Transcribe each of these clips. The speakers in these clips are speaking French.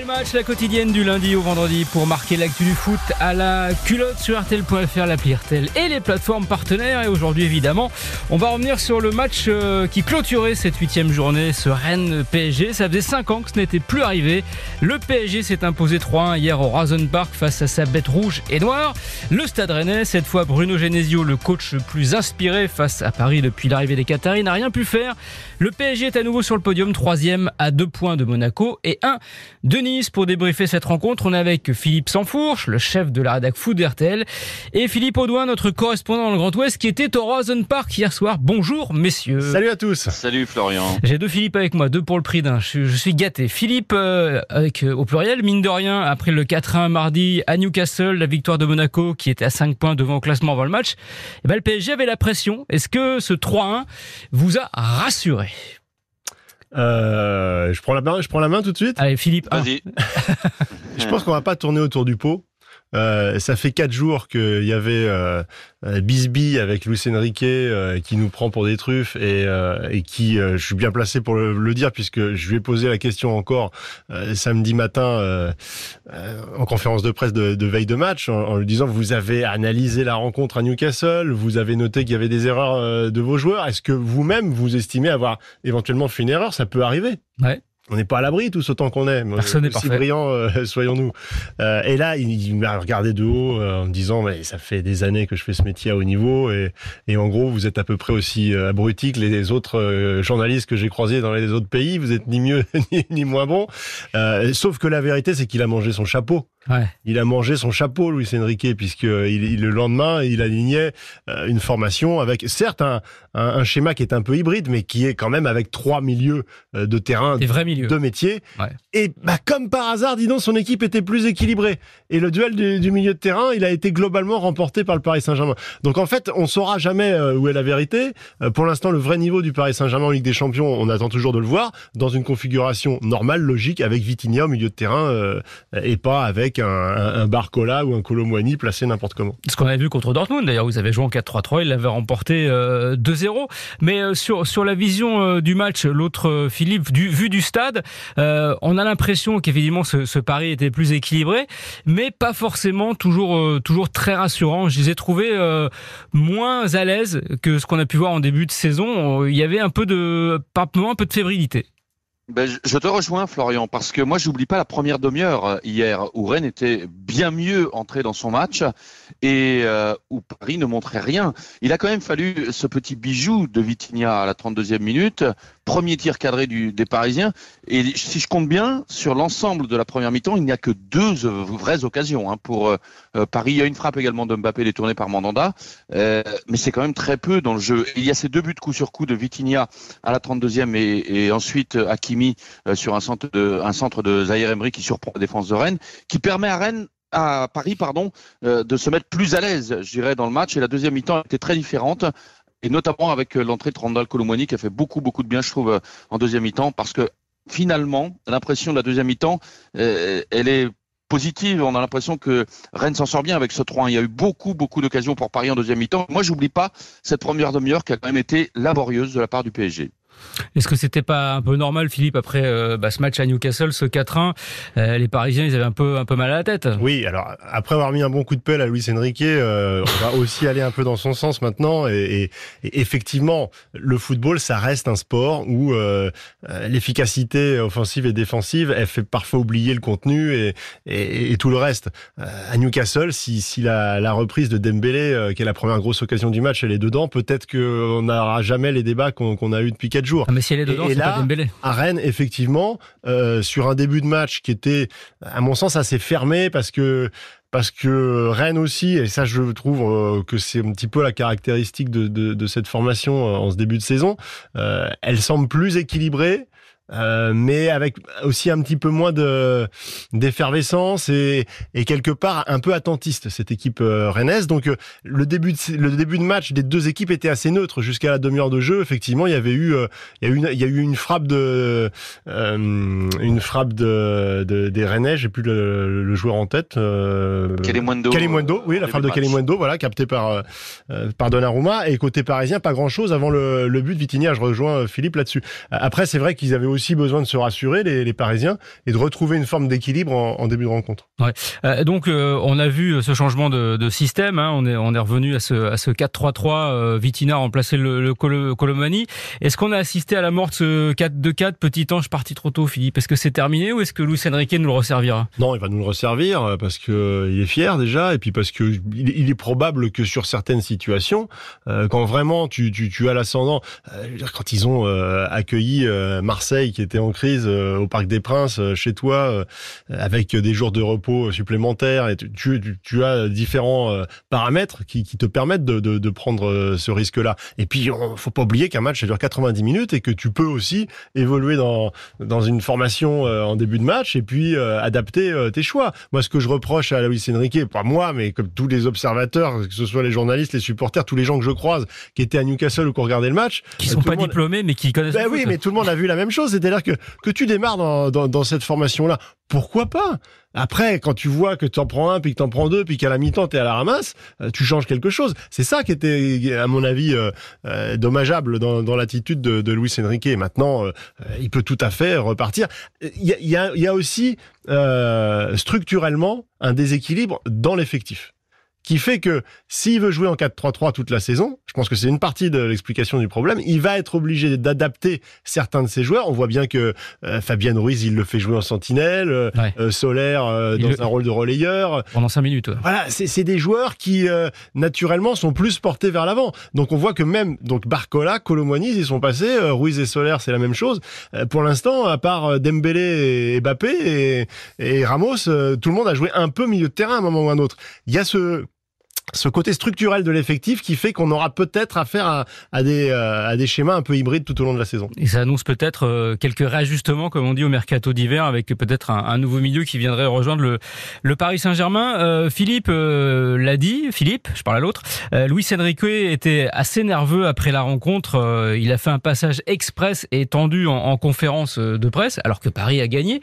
le match, la quotidienne du lundi au vendredi pour marquer l'actu du foot à la culotte sur RTL.fr, l'appli RTL et les plateformes partenaires. Et aujourd'hui, évidemment, on va revenir sur le match euh, qui clôturait cette huitième journée, ce Rennes-PSG. Ça faisait 5 ans que ce n'était plus arrivé. Le PSG s'est imposé 3-1 hier au Razen Park face à sa bête rouge et noire. Le stade rennais, cette fois Bruno Genesio, le coach le plus inspiré face à Paris depuis l'arrivée des Qataris, n'a rien pu faire. Le PSG est à nouveau sur le podium, troisième à deux points de Monaco et un de Nice. Pour débriefer cette rencontre, on est avec Philippe Sansfourche, le chef de la rédac foot d'RTL, et Philippe Audouin, notre correspondant dans le Grand Ouest, qui était au Rosen Park hier soir. Bonjour, messieurs. Salut à tous. Salut Florian. J'ai deux Philippe avec moi, deux pour le prix d'un. Je, je, suis gâté. Philippe, euh, avec euh, au pluriel, mine de rien, après le 4-1 mardi à Newcastle, la victoire de Monaco qui était à 5 points devant au classement avant le match, eh ben, le PSG avait la pression. Est-ce que ce 3-1 vous a rassuré? Euh, je prends la main, je prends la main tout de suite. Allez, Philippe. Vas-y. je pense qu'on va pas tourner autour du pot. Euh, ça fait quatre jours qu'il y avait euh, Bisbee avec Luis Enrique euh, qui nous prend pour des truffes et, euh, qui, euh, je suis bien placé pour le, dire puisque je lui ai posé la question encore samedi matin en conférence de presse de, de veille de match en, en, lui disant vous avez analysé la rencontre à Newcastle, vous avez noté qu'il y avait des erreurs de vos joueurs. Est-ce que vous-même vous estimez avoir éventuellement fait une erreur? Ça peut arriver. Ouais. On n'est pas à l'abri tous autant qu'on est. Personne n'est parfait. brillant, euh, soyons-nous. Euh, et là, il, il m'a regardé de haut euh, en me disant, mais ça fait des années que je fais ce métier à haut niveau et, et en gros, vous êtes à peu près aussi euh, abruti que les autres euh, journalistes que j'ai croisés dans les autres pays. Vous êtes ni mieux ni, ni moins bon. sauf que la vérité, c'est qu'il a mangé son chapeau. Ouais. Il a mangé son chapeau, Luis Enrique, puisque il, il, le lendemain, il alignait euh, une formation avec, certes, un, un, un, schéma qui est un peu hybride, mais qui est quand même avec trois milieux euh, de terrain, Des vrais milieux. de métier. Ouais. Et bah, comme par hasard, dis donc, son équipe était plus équilibrée. Et le duel du, du, milieu de terrain, il a été globalement remporté par le Paris Saint-Germain. Donc en fait, on saura jamais euh, où est la vérité. Pour l'instant, le vrai niveau du Paris Saint-Germain en Ligue des Champions, on attend toujours de le voir dans une configuration normale, logique, avec Vitinha au milieu de terrain et pas avec un, Barcola ou un Colomboigny placé n'importe comment. Ce qu'on avait vu contre Dortmund, d'ailleurs, vous avez joué en 4-3-3, il l'avait remporté euh, 2-0. Mais euh, sur sur la vision euh, du match, l'autre euh, Philippe, vu du stade, euh, on a l'impression qu'évidemment ce, pari était plus équilibré, mais pas forcément toujours euh, toujours très rassurant. Je les ai trouvés moins à l'aise que ce qu'on a pu voir en début de saison. Il y avait un peu de par un peu de fébrilité. Ben, je te rejoins, Florian, parce que moi, j'oublie pas la première demi-heure hier où Rennes était bien mieux entré dans son match et euh, où Paris ne montrait rien. Il a quand même fallu ce petit bijou de Vitinha à la 32e minute, premier tir cadré des Parisiens. Et si je compte bien, sur l'ensemble de la première mi-temps, il n'y a que deux vraies occasions hein, pour euh, Paris. Il y a une frappe également de Mbappé détournée par Mandanda, euh, mais c'est quand même très peu dans le jeu. Il y a ces deux buts coup sur coup de Vitinha à la 32e et, ensuite Hakimi sur un centre de, un centre de Zahir Emery qui surprend la défense de Rennes, qui permet à Rennes à Paris, pardon, euh, de se mettre plus à l'aise, je dirais, dans le match. Et la deuxième mi-temps était très différente, et notamment avec l'entrée de Randall Colomwani qui a fait beaucoup, beaucoup de bien, je trouve, en deuxième mi-temps, parce que finalement, l'impression de la deuxième mi-temps, euh, elle est positive. On a l'impression que Rennes s'en sort bien avec ce 3-1. Il y a eu beaucoup, beaucoup d'occasions pour Paris en deuxième mi-temps. Moi, j'oublie pas cette première demi-heure qui a quand même été laborieuse de la part du PSG. Est-ce que c'était pas un peu normal, Philippe, après euh, bah, ce match à Newcastle, ce 4-1, euh, les Parisiens, ils avaient un peu, un peu mal à la tête? Oui, alors après avoir mis un bon coup de pelle à Luis Enrique, euh, on va aussi aller un peu dans son sens maintenant. Et, et, et, effectivement, le football, ça reste un sport où euh, l'efficacité offensive et défensive, elle fait parfois oublier le contenu et, et tout le reste. à Newcastle, si, si la, la, reprise de Dembélé, qui est la première grosse occasion du match, elle est dedans, peut-être qu'on n'aura jamais les débats qu'on qu a eu depuis quelques jours. Ah, mais si elle est dedans, et, et là, pas Dembélé. à Rennes, effectivement, euh, sur un début de match qui était, à mon sens, assez fermé parce que parce que Rennes aussi, et ça je trouve euh, que c'est un petit peu la caractéristique de, de, de cette formation euh, en ce début de saison, euh, elle semble plus équilibrée, euh, mais avec aussi un petit peu moins de d'effervescence et, et quelque part un peu attentiste cette équipe euh, rennaise. Donc euh, le début de, le début de match des deux équipes était assez neutre jusqu'à la demi-heure de jeu. Effectivement, il y avait eu il y a eu une, il y a eu une frappe de une frappe de, de des Rennais. J'ai plus le, le, joueur en tête. Euh, Kalimundo. Kalimundo, oui, la frappe de Kalimundo, voilà, captée par par Donnarumma. Et côté parisien, pas grand chose avant le, le but de Vitinha. Je rejoins Philippe là-dessus. Après, c'est vrai qu'ils avaient aussi besoin de se rassurer, les, Parisiens, et de retrouver une forme d'équilibre en, début de rencontre. Ouais. Euh, donc, euh, on a vu ce changement de, système. Hein. on, est, on est revenu à ce, à ce 4-3-3. Euh, Vitina a remplacé le, le Colomani. Est-ce qu'on a assisté à la mort de ce 4-2-4 Petit ange parti trop tôt, Philippe? Est-ce que c'est terminé ou est-ce que Luis Enrique nous le resservira? Non, il va nous le resservir parce que il est fier déjà, et puis parce que il, est probable que sur certaines situations, quand vraiment tu, tu, tu as l'ascendant, quand ils ont accueilli Marseille qui était en crise au Parc des Princes chez toi, avec des jours de repos supplémentaires, et tu, tu, as différents paramètres qui, qui te permettent de, de, de prendre ce risque-là. Et puis, on, faut pas oublier qu'un match ça dure 90 minutes et que tu peux aussi évoluer dans dans une formation en début de match et puis adapter tes choix. Moi, ce que je reproche à Luis Enrique, pas moi, mais comme tous les observateurs, que ce soit les journalistes, les supporters, tous les gens que je croise qui étaient à Newcastle ou qui ont regardé le match, qui sont pas diplômés mais qui connaissent. Ben oui, mais tout le monde a vu la même chose. C'est-à-dire que que tu démarres dans, dans, cette formation-là, pourquoi pas? Après, quand tu vois que tu en prends un, puis que tu en prends deux, puis qu'à la mi-temps, tu es à la ramasse, euh, tu changes quelque chose. C'est ça qui était, à mon avis, euh, euh, dommageable dans, dans l'attitude de, Luis Enrique. Maintenant, il peut tout à fait repartir. Il y a aussi structurellement un déséquilibre dans l'effectif qui fait que s'il veut jouer en 4-3-3 toute la saison, je pense que c'est une partie de l'explication du problème, il va être obligé d'adapter certains de ses joueurs. On voit bien que euh, Fabien Ruiz, il le fait jouer en sentinelle, euh, euh Solaire euh, dans un rôle de relayeur. Pendant 5 minutes. Voilà, c'est des joueurs qui naturellement sont plus portés vers l'avant. Donc on voit que même donc Barcola, Colomboigny, ils sont passés, Ruiz et Solaire, c'est la même chose. pour l'instant, à part Dembélé et Mbappé et, et Ramos, tout le monde a joué un peu milieu de terrain à un moment ou à un autre. Il y a ce ce côté structurel de l'effectif qui fait qu'on aura peut-être affaire à, à, des, euh, à des schémas un peu hybrides tout au long de la saison. Et ça annonce peut-être euh, quelques réajustements, comme on dit, au mercato d'hiver, avec peut-être un, nouveau milieu qui viendrait rejoindre le, Paris Saint-Germain. Euh, Philippe l'a dit, Philippe, je parle à l'autre, Luis Enrique était assez nerveux après la rencontre. il a fait un passage express et tendu en, en, conférence de presse, alors que Paris a gagné.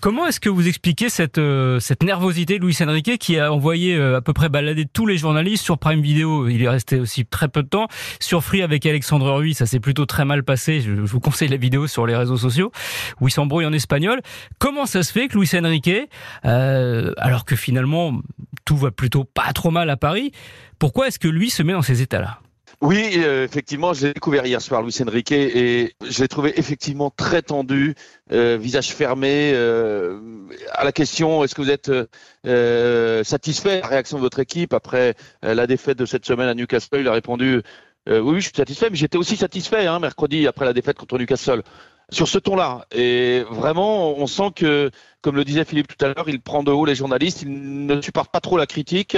Comment est-ce que vous expliquez cette, cette nervosité de Luis Enrique qui a envoyé à peu près balader tous les journaliste. Sur Prime Video, il est resté aussi très peu de temps. Sur Free avec Alexandre Ruiz, ça s'est plutôt très mal passé. Je, vous conseille la vidéo sur les réseaux sociaux où il s'embrouille en espagnol. Comment ça se fait que Luis Enrique, euh, alors que finalement tout va plutôt pas trop mal à Paris, pourquoi est-ce que lui se met dans ces états-là? Oui, euh, effectivement, j'ai découvert hier soir Luis Enrique et je l'ai trouvé effectivement très tendu, euh, visage fermé. Euh, à la question, est-ce que vous êtes satisfait de la réaction de votre équipe après la défaite de cette semaine à Newcastle? Il a répondu oui, je suis satisfait, mais j'étais aussi satisfait hein, mercredi après la défaite contre Newcastle. Sur ce ton-là, et vraiment, on sent que, comme le disait Philippe tout à l'heure, il prend de haut les journalistes, il ne supporte pas trop la critique.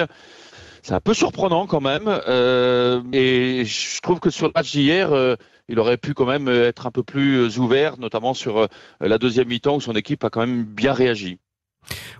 C'est un peu surprenant quand même. Euh, et je trouve que sur le match d'hier, euh, il aurait pu quand même être un peu plus ouvert, notamment sur euh, la deuxième mi-temps où son équipe a quand même bien réagi.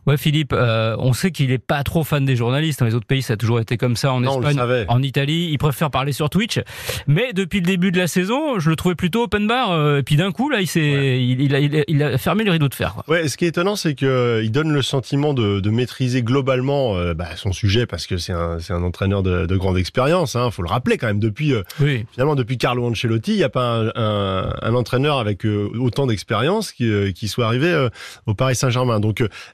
Ouais, Philippe, euh, on sait qu'il est pas trop fan des journalistes. Dans les autres pays, ça a toujours été comme ça. En Espagne, en Italie, il préfère parler sur Twitch. Mais depuis le début de la saison, je le trouvais plutôt open bar. Euh, et puis d'un coup, là, il s'est, il, a, il, a, fermé le rideau de fer. Quoi. Ouais, ce qui est étonnant, c'est que euh, il donne le sentiment de, de maîtriser globalement bah, son sujet parce que c'est un, c'est un entraîneur de, de grande expérience. Hein, faut le rappeler quand même. Depuis oui. finalement, depuis Carlo Ancelotti, il n'y a pas un, un, un, entraîneur avec autant d'expérience qui, qui soit arrivé au Paris Saint-Germain. Donc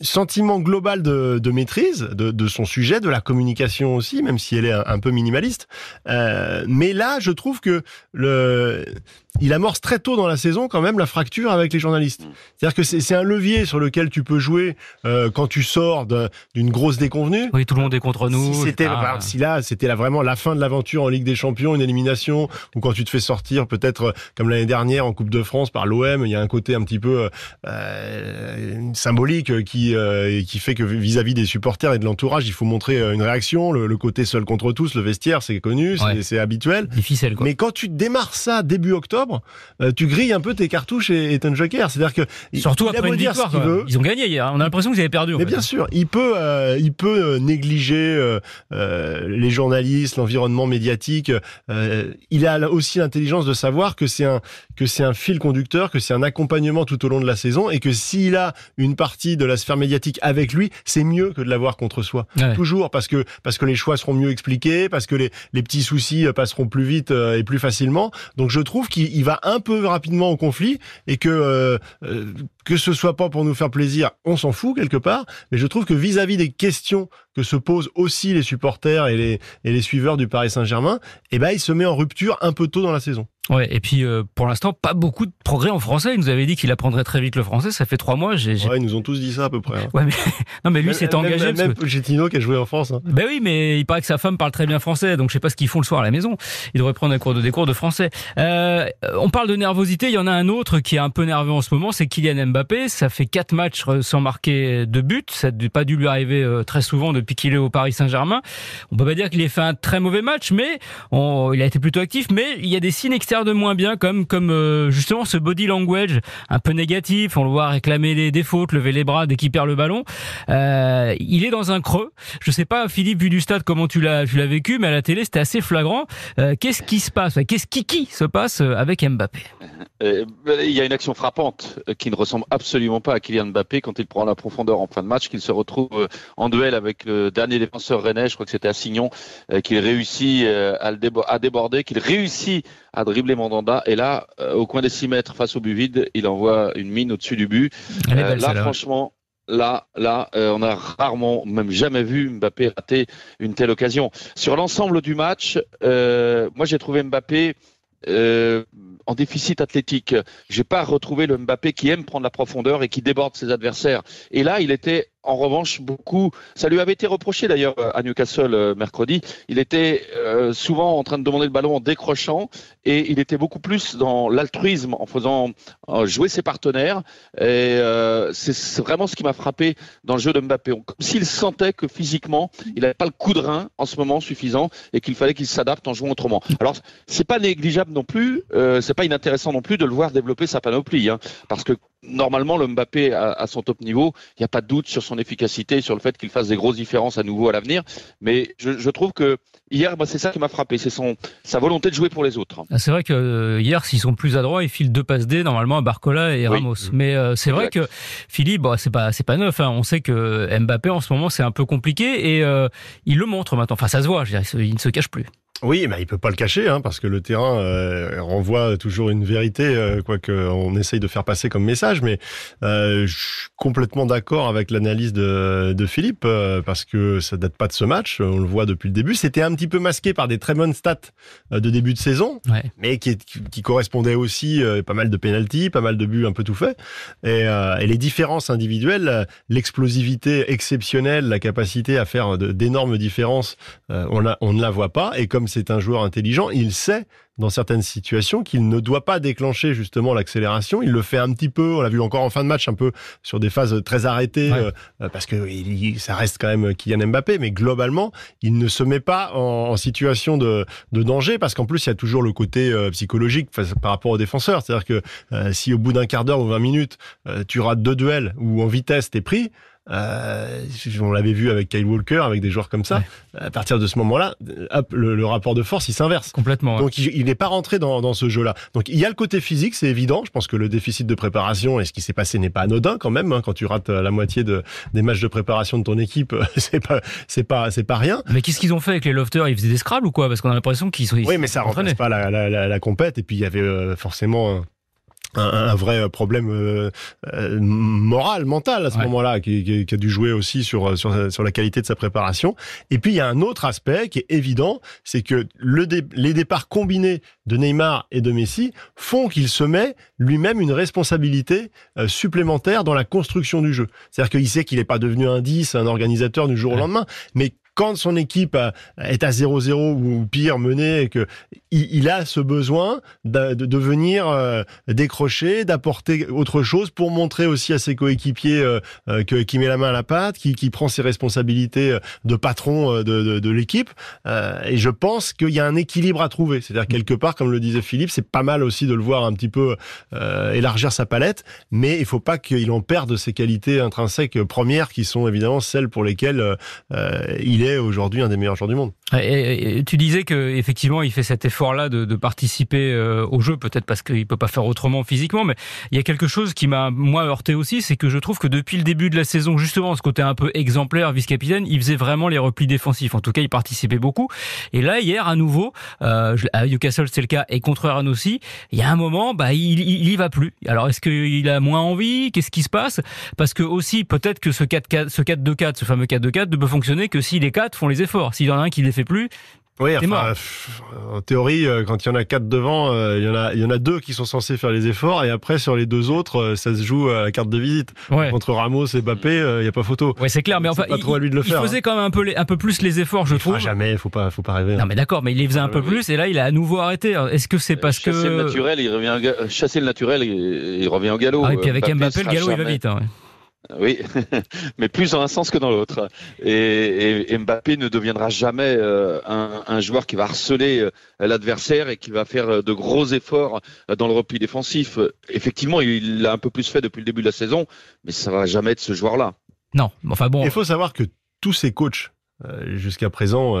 sentiment global de, de maîtrise de, de, son sujet, de la communication aussi, même si elle est un, peu minimaliste. Euh, mais là, je trouve que le il amorce très tôt dans la saison quand même la fracture avec les journalistes. Mm. C'est-à-dire que c'est un levier sur lequel tu peux jouer euh, quand tu sors d'une grosse déconvenue. Oui, tout le monde est contre nous. Si c'était bah, si là c'était vraiment la fin de l'aventure en Ligue des Champions, une élimination, ou quand tu te fais sortir peut-être euh, comme l'année dernière en Coupe de France par l'OM, il y a un côté un petit peu euh, symbolique qui euh, qui fait que vis-à-vis des supporters et de l'entourage, il faut montrer euh, une réaction. Le, le, côté seul contre tous, le vestiaire, c'est connu, c'est habituel. Difficile. Quoi. Mais quand tu démarres ça début octobre euh, tu grilles un peu tes cartouches et, ton joker. C'est-à-dire que surtout après une victoire, ils ont gagné hier. On a l'impression qu'ils avaient perdu. Mais bien sûr, il peut, euh, il peut négliger les journalistes, l'environnement médiatique. il a aussi l'intelligence de savoir que c'est un que c'est un fil conducteur, que c'est un accompagnement tout au long de la saison, et que s'il a une partie de la sphère médiatique avec lui, c'est mieux que de l'avoir contre soi. Toujours parce que parce que les choix seront mieux expliqués, parce que les les petits soucis passeront plus vite et plus facilement. Donc je trouve qu'il il va un peu rapidement au conflit et que euh, euh, que ce soit pas pour nous faire plaisir, on s'en fout quelque part. Mais je trouve que vis-à-vis des questions que se posent aussi les supporters et les et les suiveurs du Paris Saint-Germain, eh ben il se met en rupture un peu tôt dans la saison. Ouais, et puis euh, pour l'instant, pas beaucoup de progrès en français. Il nous avait dit qu'il apprendrait très vite le français. Ça fait trois mois. Ouais, ils nous ont tous dit ça à peu près. Hein. Ouais, mais non, mais lui s'est engagé. Même, même Pochettino qui a joué en France. Hein. Ben oui, mais il paraît que sa femme parle très bien français, donc je sais pas ce qu'ils font le soir à la maison. Il devrait prendre un cours de des cours de français. Euh, on parle de nervosité. Il y en a un autre qui est un peu nerveux en ce moment, c'est Kylian Mbappé. Ça fait quatre matchs sans marquer de but. Ça n'a pas dû lui arriver euh, très souvent depuis qu'il est au Paris Saint-Germain. On peut pas dire qu'il ait fait un très mauvais match, mais il a été plutôt actif. Mais il y a des signes externes de moins bien, comme euh, justement ce body language un peu négatif. On le voit réclamer des, des fautes, lever les bras dès qu'il perd le ballon. Euh, il est dans un creux. Je sais pas, Philippe, vu du stade, comment tu l'as vécu, mais à la télé c'était assez flagrant. Euh, Qu'est-ce qui se passe? Qu'est-ce qui qui se passe avec Mbappé? Euh, Il y a une action frappante qui ne ressemble absolument pas à Kylian Mbappé quand il prend la profondeur en fin de match, qu'il se retrouve en duel avec le dernier défenseur rennais, je crois que c'était Assignon, qu'il réussit à, le à déborder, qu'il réussit à dribbler Mandanda. Et là, euh, au coin des 6 mètres face au but vide, il envoie une mine au-dessus du but. Euh, là, franchement, là, là, euh, on a rarement, même jamais vu Mbappé rater une telle occasion. Sur l'ensemble du match, euh, moi j'ai trouvé Mbappé euh, en déficit athlétique. J'ai pas retrouvé le Mbappé qui aime prendre la profondeur et qui déborde ses adversaires. Et là, il était en revanche beaucoup. Ça lui avait été reproché d'ailleurs à Newcastle euh, mercredi. Il était euh, souvent en train de demander le ballon en décrochant et il était beaucoup plus dans l'altruisme en faisant jouer ses partenaires. Et euh, c'est vraiment ce qui m'a frappé dans le jeu de Mbappé. Comme s'il sentait que physiquement, il n'avait pas le coup de rein en ce moment suffisant et qu'il fallait qu'il s'adapte en jouant autrement. Alors c'est pas négligeable non plus. C'est pas inintéressant non plus de le voir développer sa panoplie, hein, parce que normalement, le Mbappé à, son top niveau, il n'y a pas de doute sur son efficacité, sur le fait qu'il fasse des grosses différences à nouveau à l'avenir. Mais je, je, trouve que hier, bah, c'est ça qui m'a frappé, c'est son sa volonté de jouer pour les autres. Ah, c'est vrai que euh, hier, s'ils sont plus adroits, ils filent deux passes D normalement à Barcola et Ramos. Oui. Mais euh, c'est vrai que Philippe, bon, c'est pas c'est pas neuf. Hein. On sait que Mbappé en ce moment c'est un peu compliqué et euh, il le montre maintenant. Enfin, ça se voit. Je il ne se cache plus. Oui, mais il peut pas le cacher, hein, parce que le terrain euh, renvoie toujours une vérité, euh, quoi qu'on essaye de faire passer comme message. Mais euh, je suis complètement d'accord avec l'analyse de, de, Philippe, euh, parce que ça date pas de ce match. On le voit depuis le début. C'était un petit peu masqué par des très bonnes stats de début de saison, ouais. mais qui, qui correspondaient aussi pas mal de pénalties, pas mal de buts un peu tout fait. Et, et les différences individuelles, l'explosivité exceptionnelle, la capacité à faire d'énormes différences, on, la, on ne la voit pas. Et comme c'est un joueur intelligent, il sait dans certaines situations qu'il ne doit pas déclencher justement l'accélération. Il le fait un petit peu, on l'a vu encore en fin de match, un peu sur des phases très arrêtées, Ouais. euh, parce que il, ça reste quand même Kylian Mbappé, mais globalement, il ne se met pas en, en situation de, de, danger, parce qu'en plus, il y a toujours le côté euh, psychologique par rapport aux défenseurs. C'est-à-dire que euh, si au bout d'un quart d'heure ou 20 minutes, euh, tu rates deux duels ou en vitesse, t'es pris, euh, on l'avait vu avec Kyle Walker, avec des joueurs comme ça. Ouais. À partir de ce moment-là, hop, le, le, rapport de force, il s'inverse. Complètement. Ouais. Donc il n'est pas rentré dans, dans ce jeu-là. Donc il y a le côté physique, c'est évident. Je pense que le déficit de préparation et ce qui s'est passé n'est pas anodin quand même. Hein, quand tu rates la moitié de, des matchs de préparation de ton équipe, c'est pas, c'est pas, c'est pas rien. Mais qu'est-ce qu'ils ont fait avec les lofters? Ils faisaient des scrabbles ou quoi? Parce qu'on a l'impression qu'ils sont. Oui, mais ça remplace pas la, la, la, la compète. Et puis il y avait euh, forcément. Un, un, vrai problème euh, euh, moral, mental à ce ouais. moment-là, qui, qui, qui, a dû jouer aussi sur, sur, sur la qualité de sa préparation. Et puis il y a un autre aspect qui est évident, c'est que le dé, les départs combinés de Neymar et de Messi font qu'il se met lui-même une responsabilité euh, supplémentaire dans la construction du jeu. C'est-à-dire qu'il sait qu'il n'est pas devenu un 10, un organisateur du jour ouais. au lendemain, mais quand son équipe est à 0-0 ou pire menée et que il, a ce besoin de, venir euh, décrocher, d'apporter autre chose pour montrer aussi à ses coéquipiers euh, euh, que qui met la main à la pâte, qui, qui prend ses responsabilités de patron de, de, de l'équipe. et je pense qu'il y a un équilibre à trouver. C'est-à-dire quelque part, comme le disait Philippe, c'est pas mal aussi de le voir un petit peu élargir sa palette, mais il faut pas qu'il en perde ses qualités intrinsèques premières qui sont évidemment celles pour lesquelles il est est aujourd'hui un des meilleurs joueurs du monde. Tu disais que effectivement, il fait cet effort-là de, participer euh, au jeu, peut-être parce qu'il peut pas faire autrement physiquement, mais il y a quelque chose qui m'a moi heurté aussi, c'est que je trouve que depuis le début de la saison, justement, ce côté un peu exemplaire, vice-capitaine, il faisait vraiment les replis défensifs. En tout cas, il participait beaucoup. Et là, hier, à nouveau, euh, à Newcastle, c'est le cas, et contre Rennes aussi. Il y a un moment, bah, il, il, y va plus. Alors, est-ce qu'il a moins envie? Qu'est-ce qui se passe? Parce que aussi, peut-être que ce 4-4, ce 4-2-4, ce fameux 4-2-4, ne peut fonctionner que si les quatre font les efforts. S'il y en a un qui les fait plus, oui, enfin, en théorie, euh, quand il y en a quatre devant, euh, il y en a, il y en a deux qui sont censés faire les efforts, et après sur les deux autres, euh, ça se joue à la carte de visite. Entre Ramos et Mbappé, il n'y a pas photo. Ouais, c'est clair, mais enfin, pas trop à lui de le il faire, faisait hein. quand même un peu, un peu plus les efforts, je il trouve. jamais, faut pas, faut pas rêver. Non, mais d'accord, mais il les faisait un peu plus, et là, il a à nouveau arrêté. Est-ce que c'est parce chasser que le naturel, il revient, chasser le naturel, il, revient au galop. Ah, et puis avec Mbappé, le galop, il va vite. Hein, oui, mais plus dans un sens que dans l'autre. Et, Mbappé ne deviendra jamais euh, un, joueur qui va harceler euh, l'adversaire et qui va faire euh, de gros efforts dans le repli défensif. Effectivement, il l'a un peu plus fait depuis le début de la saison, mais ça va jamais être ce joueur-là. Non, enfin bon. Il faut savoir que tous ces coachs jusqu'à présent,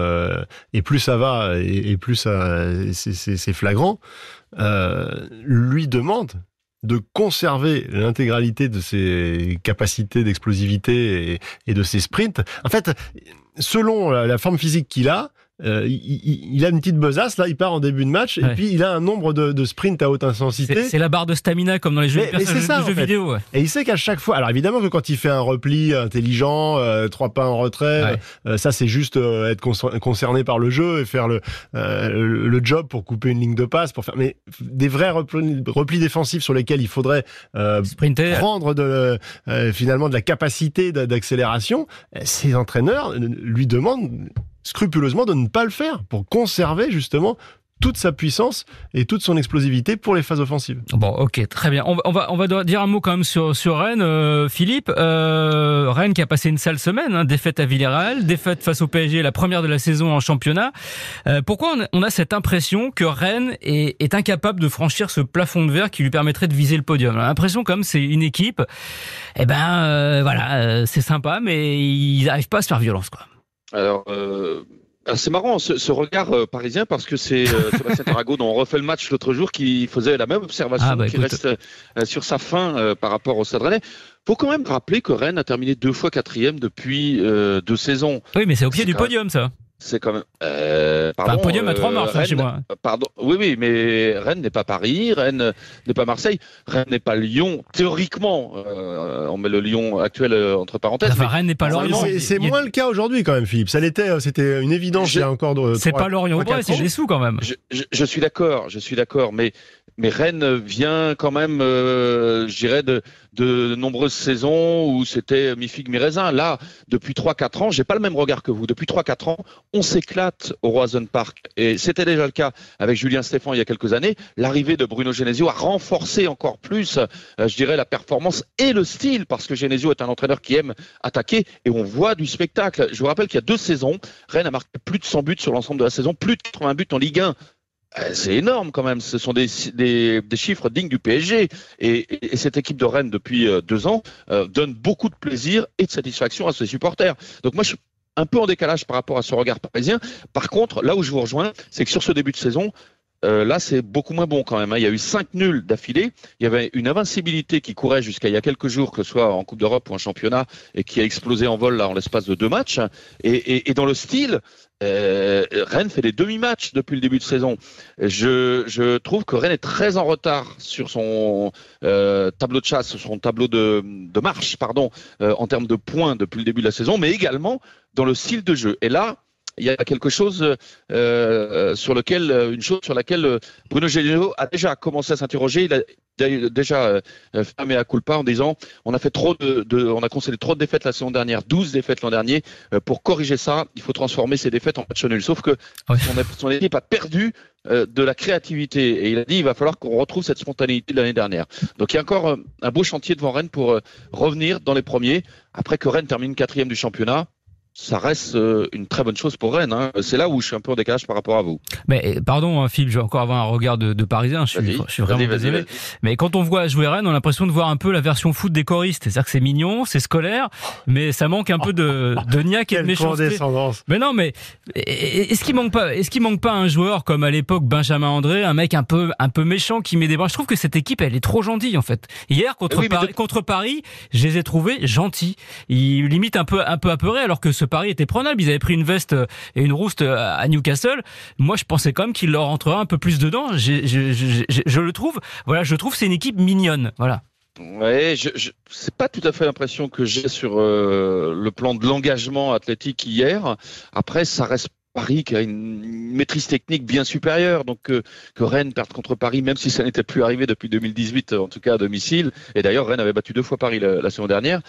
et plus ça va, et, plus c'est flagrant, lui demandent de conserver l'intégralité de ses capacités d'explosivité et, de ses sprints. En fait, selon la forme physique qu'il a, euh, il, a une petite besace, là, il part en début de match, et puis il a un nombre de, de sprints à haute intensité. C'est la barre de stamina comme dans les jeux, mais, ça, jeux vidéo. Et il sait qu'à chaque fois, alors évidemment que quand il fait un repli intelligent, euh, trois pas en retrait, euh, ça c'est juste être concerné par le jeu et faire le, le job pour couper une ligne de passe, pour faire. Mais des vrais replis, défensifs sur lesquels il faudrait prendre de, finalement de la capacité d'accélération, ces entraîneurs lui demandent scrupuleusement de ne pas le faire pour conserver justement toute sa puissance et toute son explosivité pour les phases offensives. Bon, ok, très bien. On va, on va, dire un mot quand même sur, sur Rennes, euh, Philippe. Euh, Rennes qui a passé une sale semaine, hein, défaite à Villarreal, défaite face au PSG, la première de la saison en championnat. Euh, pourquoi on a, cette impression que Rennes est, est, incapable de franchir ce plafond de verre qui lui permettrait de viser le podium? L'impression comme c'est une équipe, eh ben voilà, c'est sympa, mais ils n'arrivent pas à se faire violence, quoi. Alors, euh, c'est marrant ce, regard euh, parisien parce que c'est euh, Sébastien Tarago dont on refait le match l'autre jour qui faisait la même observation, ah, bah, qui reste euh, sur sa fin par rapport au Stade Rennais. Faut quand même rappeler que Rennes a terminé deux fois quatrième depuis deux saisons. Oui, mais c'est au pied du podium, ça c'est quand même. Euh, pardon, un podium à trois marches hein, chez moi. Pardon. Oui, oui, mais Rennes n'est pas Paris, Rennes n'est pas Marseille, Rennes n'est pas Lyon. Théoriquement, euh, on met le Lyon actuel euh, entre parenthèses. Enfin, Rennes n'est pas Lorient. C'est moins le cas aujourd'hui quand même, Philippe. Ça l'était, euh, c'était une évidence. Il y a encore. C'est pas Lorient. c'est des sous quand même. Je, je, je suis d'accord, je suis d'accord, mais mais Rennes vient quand même, euh, je dirais, de, de nombreuses saisons où c'était mi figue mi raisin. Là, depuis 3-4 ans, j'ai pas le même regard que vous. Depuis 3-4 ans, on s'éclate au Roison Park. Et c'était déjà le cas avec Julien Stéphan il y a quelques années. L'arrivée de Bruno Genesio a renforcé encore plus, euh, je dirais, la performance et le style, parce que Genesio est un entraîneur qui aime attaquer et on voit du spectacle. Je vous rappelle qu'il y a deux saisons, Rennes a marqué plus de 100 buts sur l'ensemble de la saison, plus de 80 buts en Ligue 1. Euh, c'est énorme quand même. Ce sont des, des, chiffres dignes du PSG. Et, et, cette équipe de Rennes depuis euh, deux ans euh, donne beaucoup de plaisir et de satisfaction à ses supporters. Donc moi, je suis un peu en décalage par rapport à ce regard parisien. Par contre, là où je vous rejoins, c'est que sur ce début de saison, euh, là, c'est beaucoup moins bon quand même. Hein. Il y a eu cinq nuls d'affilée. Il y avait une invincibilité qui courait jusqu'à il y a quelques jours, que ce soit en Coupe d'Europe ou en championnat, et qui a explosé en vol là en l'espace de deux matchs. Et, et, et dans le style, euh, Rennes fait des demi-matchs depuis le début de saison. Je, je, trouve que Rennes est très en retard sur son euh, tableau de chasse, sur son tableau de, de marche, pardon, euh, en termes de points depuis le début de la saison, mais également dans le style de jeu. Et là, il y a quelque chose euh, sur lequel, une chose sur laquelle Bruno Géliot a déjà commencé à s'interroger. Il a déjà euh, fermé à culpa en disant on a fait trop de, de, on a concédé trop de défaites la saison dernière, 12 défaites l'an dernier. Euh, pour corriger ça, il faut transformer ces défaites en match nul. Sauf que son, son, équipe a perdu euh, de la créativité et il a dit il va falloir qu'on retrouve cette spontanéité de l'année dernière. Donc il y a encore un beau chantier devant Rennes pour revenir dans les premiers. Après que Rennes termine quatrième du championnat, ça reste euh, une très bonne chose pour Rennes. Hein. C'est là où je suis un peu en décalage par rapport à vous. Mais pardon, hein, Philippe, je vais encore avoir un regard de, de Parisien. Je suis, je suis vraiment désolé. Mais quand on voit jouer Rennes, on a l'impression de voir un peu la version foot des choristes. C'est-à-dire que c'est mignon, c'est scolaire, mais ça manque un peu de, de niaque et de méchanceté. Mais non, mais est-ce qu'il manque pas, est-ce qu'il manque pas un joueur comme à l'époque Benjamin André, un mec un peu, un peu méchant qui met des bras? Je trouve que cette équipe, elle est trop gentille en fait. Hier contre Paris, contre Paris, je les ai trouvés gentils. Ils limite un peu, un peu apeurés alors que ce pari était prenable. Ils avaient pris une veste euh, et une rouste euh, à Newcastle. Moi, je pensais quand même qu'il leur rentrerait un peu plus dedans. Je, le trouve. Voilà, je trouve c'est une équipe mignonne. Voilà. Je, je c'est pas tout à fait l'impression que j'ai sur euh, le plan de l'engagement athlétique hier. Après, ça reste Paris qui a une maîtrise technique bien supérieure, donc que, que Rennes perde contre Paris, même si ça n'était plus arrivé depuis 2018, en tout cas à domicile. Et d'ailleurs, Rennes avait battu deux fois Paris la, la saison dernière.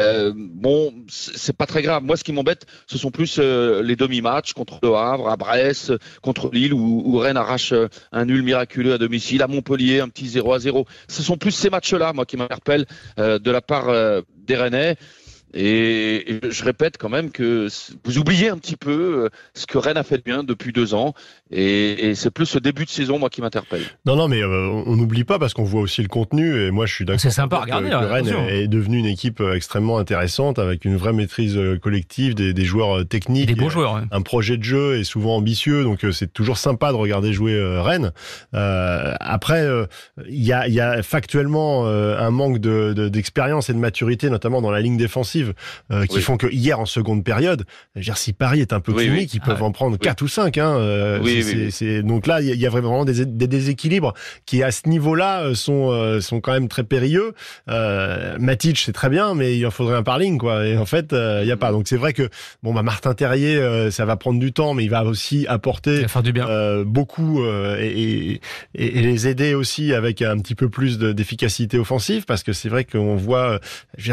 Euh, bon, c'est pas très grave. Moi, ce qui m'embête, ce sont plus euh, les demi-matchs contre Le Havre, à Brest, contre Lille, où, où, Rennes arrache euh, un nul miraculeux à domicile, à Montpellier, un petit 0 à 0. Ce sont plus ces matchs-là, moi, qui m'interpellent euh, de la part des Rennais. Et, je répète quand même que vous oubliez un petit peu euh, ce que Rennes a fait de bien depuis deux ans. Et, c'est plus ce début de saison, moi, qui m'interpelle. Non, non, mais euh, on n'oublie pas parce qu'on voit aussi le contenu. Et moi, je suis d'accord. C'est sympa à regarder. Que, Rennes est, devenue une équipe euh, extrêmement intéressante avec une vraie maîtrise collective, des, des joueurs techniques, des bons joueurs. Un projet de jeu est souvent ambitieux, donc c'est toujours sympa de regarder jouer Rennes. Euh, après, il y a, y, a, factuellement un manque d'expérience de, et de maturité, notamment dans la ligne défensive euh, qui font que hier en seconde période, dire, si Paris est un peu clinique, ils peuvent ah en prendre 4 ou 5. Hein, euh, donc là, il y, a vraiment des, des, déséquilibres qui à ce niveau-là euh, sont sont quand même très périlleux. Euh, Matic c'est très bien, mais il en faudrait un parling quoi. Et en fait, il y a pas. Donc c'est vrai que bon bah Martin Terrier, ça va prendre du temps, mais il va aussi apporter du bien. beaucoup et, et, et, les aider aussi avec un petit peu plus d'efficacité offensive, parce que c'est vrai qu'on voit,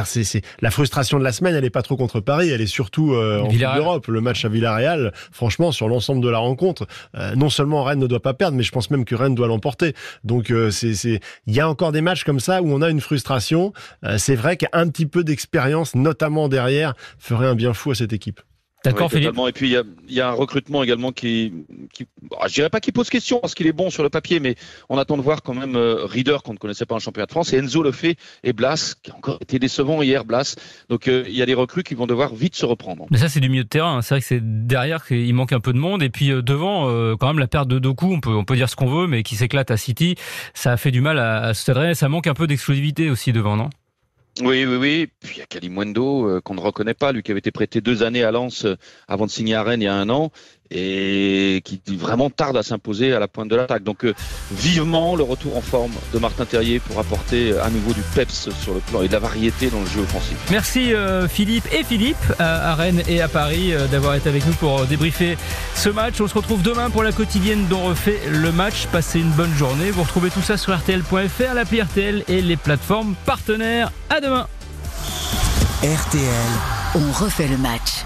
c'est la frustration de la semaine, elle est pas trop contre Paris, elle est surtout euh, en Coupe d'Europe. Le match à Villarreal, franchement, sur l'ensemble de la rencontre, euh, non seulement Rennes ne doit pas perdre, mais je pense même que Rennes doit l'emporter. Donc euh, c'est, c'est, il y a encore des matchs comme ça où on a une frustration. c'est vrai qu'un petit peu d'expérience, notamment derrière, ferait un bien fou à cette équipe. D'accord, Philippe. Et puis il y a, y a, un recrutement également qui, qui bah, je dirais pas qu'il pose question parce qu'il est bon sur le papier, mais on attend de voir quand même euh, Reader qu'on ne connaissait pas en championnat de France et Enzo le fait et Blas qui a encore été décevant hier, Blas. Donc euh, il y a des recrues qui vont devoir vite se reprendre. Mais ça c'est du milieu de terrain. C'est vrai que c'est derrière qu'il manque un peu de monde et puis euh, devant euh, quand même la perte de Doku, on peut on peut dire ce qu'on veut, mais qui s'éclate à City, ça a fait du mal à, à Ça manque un peu d'exclusivité aussi devant, non? Oui, oui, oui. Puis il y a Kalimundo euh, qu'on ne reconnaît pas, lui qui avait été prêté deux années à Lens euh, avant de signer à Rennes il y a un an et qui vraiment tarde à s'imposer à la pointe de l'attaque. Donc euh, vivement le retour en forme de Martin Terrier pour apporter euh, à nouveau du peps sur le plan et de la variété dans le jeu offensif. Merci euh, Philippe et Philippe à, Rennes et à Paris d'avoir été avec nous pour débriefer ce match. On se retrouve demain pour la quotidienne dont refait le match. Passez une bonne journée. Vous retrouvez tout ça sur rtl.fr, l'appli RTL et les plateformes partenaires. À demain. RTL, on refait le match.